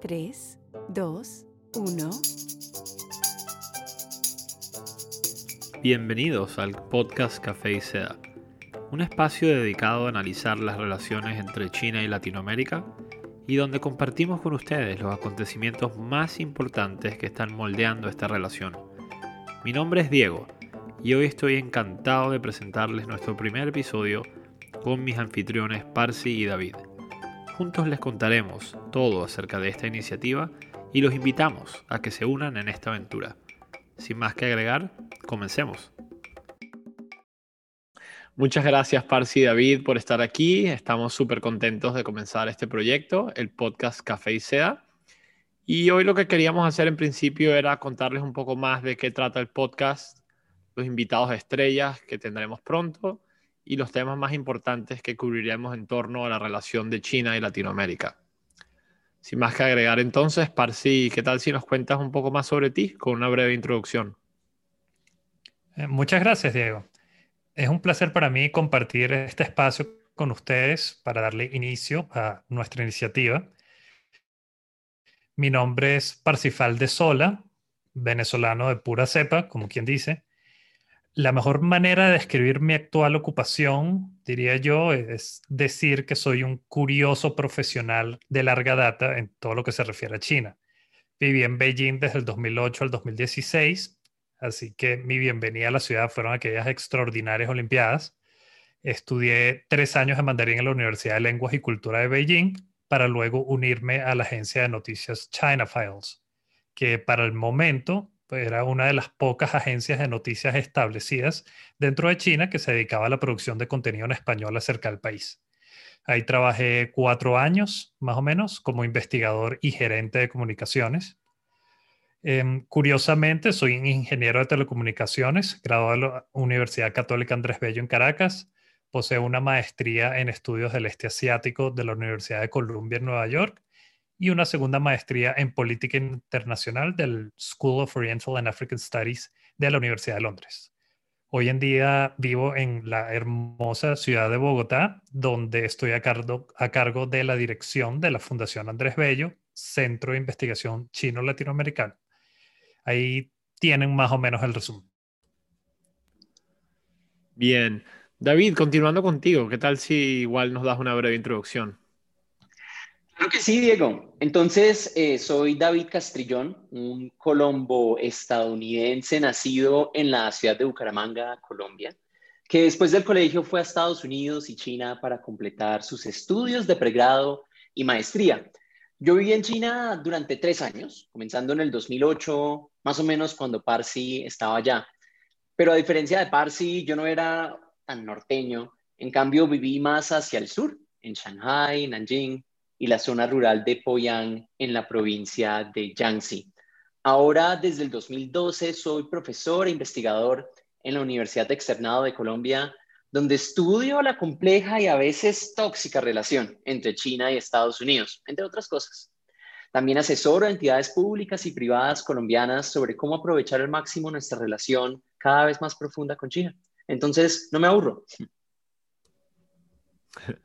3, 2, 1. Bienvenidos al podcast Café y Seda, un espacio dedicado a analizar las relaciones entre China y Latinoamérica y donde compartimos con ustedes los acontecimientos más importantes que están moldeando esta relación. Mi nombre es Diego y hoy estoy encantado de presentarles nuestro primer episodio con mis anfitriones Parsi y David. Juntos les contaremos todo acerca de esta iniciativa y los invitamos a que se unan en esta aventura. Sin más que agregar, comencemos. Muchas gracias Parsi y David por estar aquí. Estamos súper contentos de comenzar este proyecto, el podcast Café y Seda. Y hoy lo que queríamos hacer en principio era contarles un poco más de qué trata el podcast, los invitados estrellas que tendremos pronto y los temas más importantes que cubriremos en torno a la relación de China y Latinoamérica. Sin más que agregar entonces, Parsi, ¿qué tal si nos cuentas un poco más sobre ti con una breve introducción? Eh, muchas gracias, Diego. Es un placer para mí compartir este espacio con ustedes para darle inicio a nuestra iniciativa. Mi nombre es Parsifal de Sola, venezolano de pura cepa, como quien dice. La mejor manera de describir mi actual ocupación, diría yo, es decir que soy un curioso profesional de larga data en todo lo que se refiere a China. Viví en Beijing desde el 2008 al 2016, así que mi bienvenida a la ciudad fueron aquellas extraordinarias Olimpiadas. Estudié tres años de mandarín en la Universidad de Lenguas y Cultura de Beijing para luego unirme a la agencia de noticias China Files, que para el momento era una de las pocas agencias de noticias establecidas dentro de China que se dedicaba a la producción de contenido en español acerca del país. Ahí trabajé cuatro años, más o menos, como investigador y gerente de comunicaciones. Em, curiosamente, soy ingeniero de telecomunicaciones, graduado de la Universidad Católica Andrés Bello en Caracas. Poseo una maestría en estudios del este asiático de la Universidad de Columbia en Nueva York y una segunda maestría en política internacional del School of Oriental and African Studies de la Universidad de Londres. Hoy en día vivo en la hermosa ciudad de Bogotá, donde estoy a cargo, a cargo de la dirección de la Fundación Andrés Bello, Centro de Investigación Chino-Latinoamericano. Ahí tienen más o menos el resumen. Bien. David, continuando contigo, ¿qué tal si igual nos das una breve introducción? Claro que sí, Diego. Entonces, eh, soy David Castrillón, un colombo estadounidense nacido en la ciudad de Bucaramanga, Colombia, que después del colegio fue a Estados Unidos y China para completar sus estudios de pregrado y maestría. Yo viví en China durante tres años, comenzando en el 2008, más o menos cuando Parsi estaba allá. Pero a diferencia de Parsi, yo no era tan norteño. En cambio, viví más hacia el sur, en Shanghai, Nanjing, y la zona rural de Poyang en la provincia de Jiangxi. Ahora, desde el 2012, soy profesor e investigador en la Universidad de Externado de Colombia, donde estudio la compleja y a veces tóxica relación entre China y Estados Unidos, entre otras cosas. También asesoro a entidades públicas y privadas colombianas sobre cómo aprovechar al máximo nuestra relación cada vez más profunda con China. Entonces, no me aburro.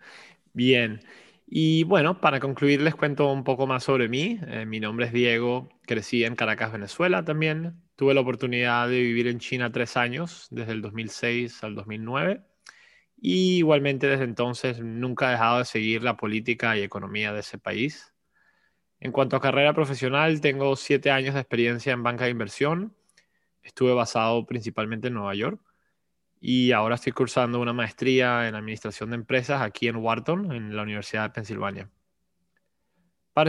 Bien. Y bueno, para concluir les cuento un poco más sobre mí. Eh, mi nombre es Diego, crecí en Caracas, Venezuela también. Tuve la oportunidad de vivir en China tres años, desde el 2006 al 2009. Y igualmente desde entonces nunca he dejado de seguir la política y economía de ese país. En cuanto a carrera profesional, tengo siete años de experiencia en banca de inversión. Estuve basado principalmente en Nueva York y ahora estoy cursando una maestría en administración de empresas aquí en Wharton, en la Universidad de Pensilvania.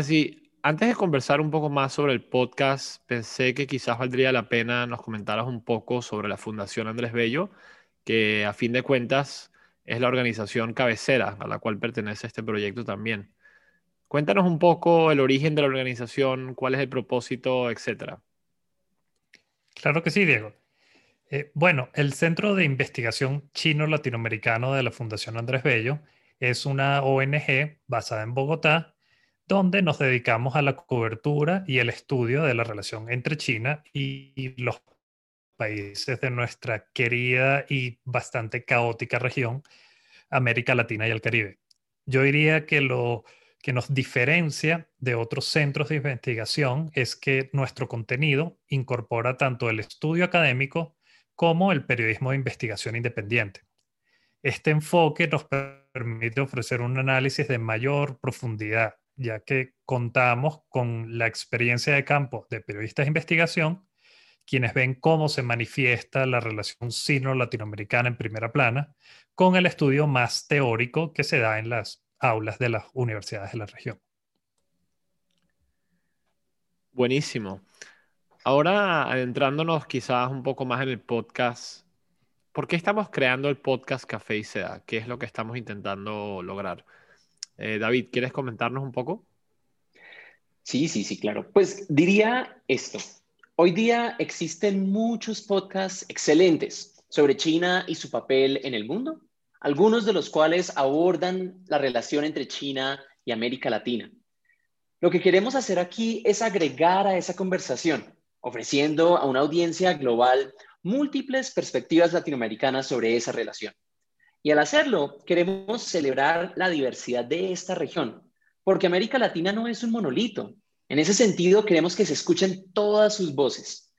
si antes de conversar un poco más sobre el podcast, pensé que quizás valdría la pena nos comentaras un poco sobre la Fundación Andrés Bello, que a fin de cuentas es la organización cabecera a la cual pertenece este proyecto también. Cuéntanos un poco el origen de la organización, cuál es el propósito, etcétera. Claro que sí, Diego. Eh, bueno, el Centro de Investigación Chino-Latinoamericano de la Fundación Andrés Bello es una ONG basada en Bogotá, donde nos dedicamos a la cobertura y el estudio de la relación entre China y los países de nuestra querida y bastante caótica región, América Latina y el Caribe. Yo diría que lo que nos diferencia de otros centros de investigación es que nuestro contenido incorpora tanto el estudio académico como el periodismo de investigación independiente. Este enfoque nos permite ofrecer un análisis de mayor profundidad, ya que contamos con la experiencia de campo de periodistas de investigación, quienes ven cómo se manifiesta la relación sino-latinoamericana en primera plana, con el estudio más teórico que se da en las aulas de las universidades de la región. Buenísimo. Ahora, adentrándonos quizás un poco más en el podcast, ¿por qué estamos creando el podcast Café y Seda? ¿Qué es lo que estamos intentando lograr? Eh, David, ¿quieres comentarnos un poco? Sí, sí, sí, claro. Pues diría esto. Hoy día existen muchos podcasts excelentes sobre China y su papel en el mundo, algunos de los cuales abordan la relación entre China y América Latina. Lo que queremos hacer aquí es agregar a esa conversación ofreciendo a una audiencia global múltiples perspectivas latinoamericanas sobre esa relación. Y al hacerlo, queremos celebrar la diversidad de esta región, porque América Latina no es un monolito. En ese sentido, queremos que se escuchen todas sus voces.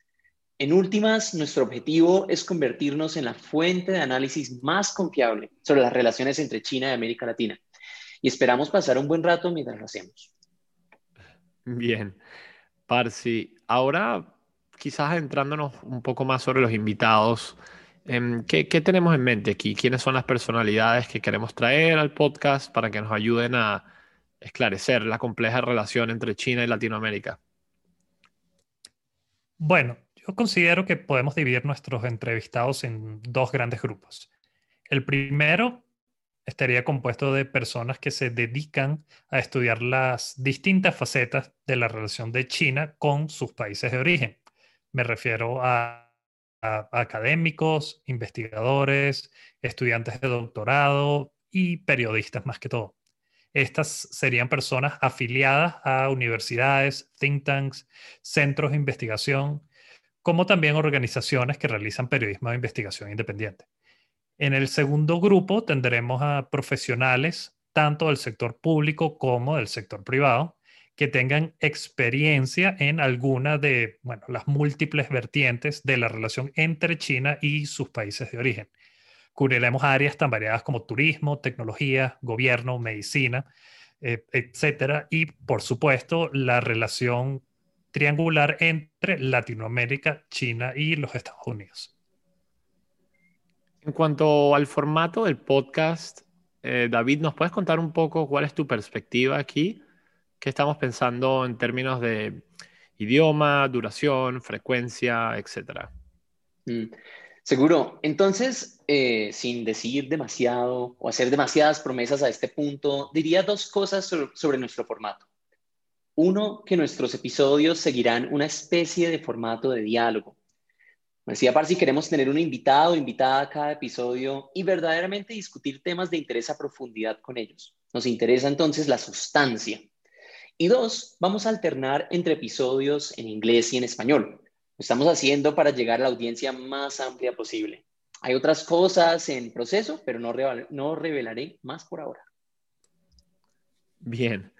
En últimas, nuestro objetivo es convertirnos en la fuente de análisis más confiable sobre las relaciones entre China y América Latina. Y esperamos pasar un buen rato mientras lo hacemos. Bien. Parsi, ahora quizás entrándonos un poco más sobre los invitados, em, ¿qué, tenemos en mente aquí? ¿Quiénes son las personalidades que queremos traer al podcast para que nos ayuden a esclarecer la compleja relación entre China y Latinoamérica? Bueno, yo considero que podemos dividir nuestros entrevistados en dos grandes grupos. El primero estaría compuesto de personas que se dedican a estudiar las distintas facetas de la relación de China con sus países de origen. Me refiero a, académicos, investigadores, estudiantes de doctorado y periodistas más que todo. Estas serían personas afiliadas a universidades, think tanks, centros de investigación, como también organizaciones que realizan periodismo de investigación independiente. En el segundo grupo tendremos a profesionales tanto del sector público como del sector privado, que tengan experiencia en alguna de bueno, las múltiples vertientes de la relación entre China y sus países de origen. Cubriremos áreas tan variadas como turismo, tecnología, gobierno, medicina, eh, etcétera, y por supuesto la relación triangular entre Latinoamérica, China y los Estados Unidos. En cuanto al formato del podcast, eh, David, ¿nos puedes contar un poco cuál es tu perspectiva aquí? ¿Qué estamos pensando en términos de idioma, duración, frecuencia, etcétera? Mm, seguro. Entonces, eh, sin decir demasiado o hacer demasiadas promesas a este punto, diría dos cosas sobre nuestro formato. Uno, que nuestros episodios seguirán una especie de formato de diálogo. Me decía Parsi, queremos tener un invitado o invitada a cada episodio y verdaderamente discutir temas de interés a profundidad con ellos. Nos interesa entonces la sustancia, y dos, vamos a alternar entre episodios en inglés y en español. Lo estamos haciendo para llegar a la audiencia más amplia posible. Hay otras cosas en proceso, pero no, revelaré más por ahora. Bien.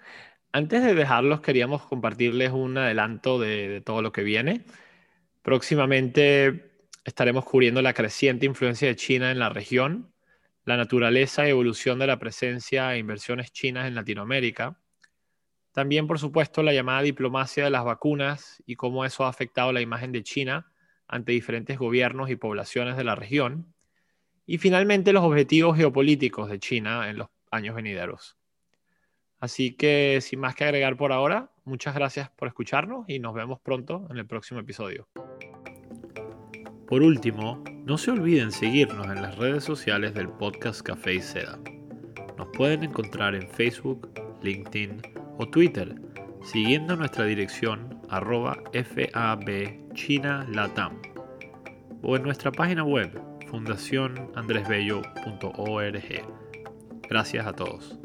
Antes de dejarlos, queríamos compartirles un adelanto de, de todo lo que viene. Próximamente estaremos cubriendo la creciente influencia de China en la región, la naturaleza y evolución de la presencia e inversiones chinas en Latinoamérica, también, por supuesto, la llamada diplomacia de las vacunas y cómo eso ha afectado la imagen de China ante diferentes gobiernos y poblaciones de la región. Y finalmente, los objetivos geopolíticos de China en los años venideros. Así que, sin más que agregar por ahora, muchas gracias por escucharnos y nos vemos pronto en el próximo episodio. Por último, no se olviden seguirnos en las redes sociales del podcast Café y Seda. Nos pueden encontrar en Facebook, LinkedIn, o Twitter, siguiendo nuestra dirección arroba FABChinaLatam o en nuestra página web fundacionandresbello.org. Gracias a todos.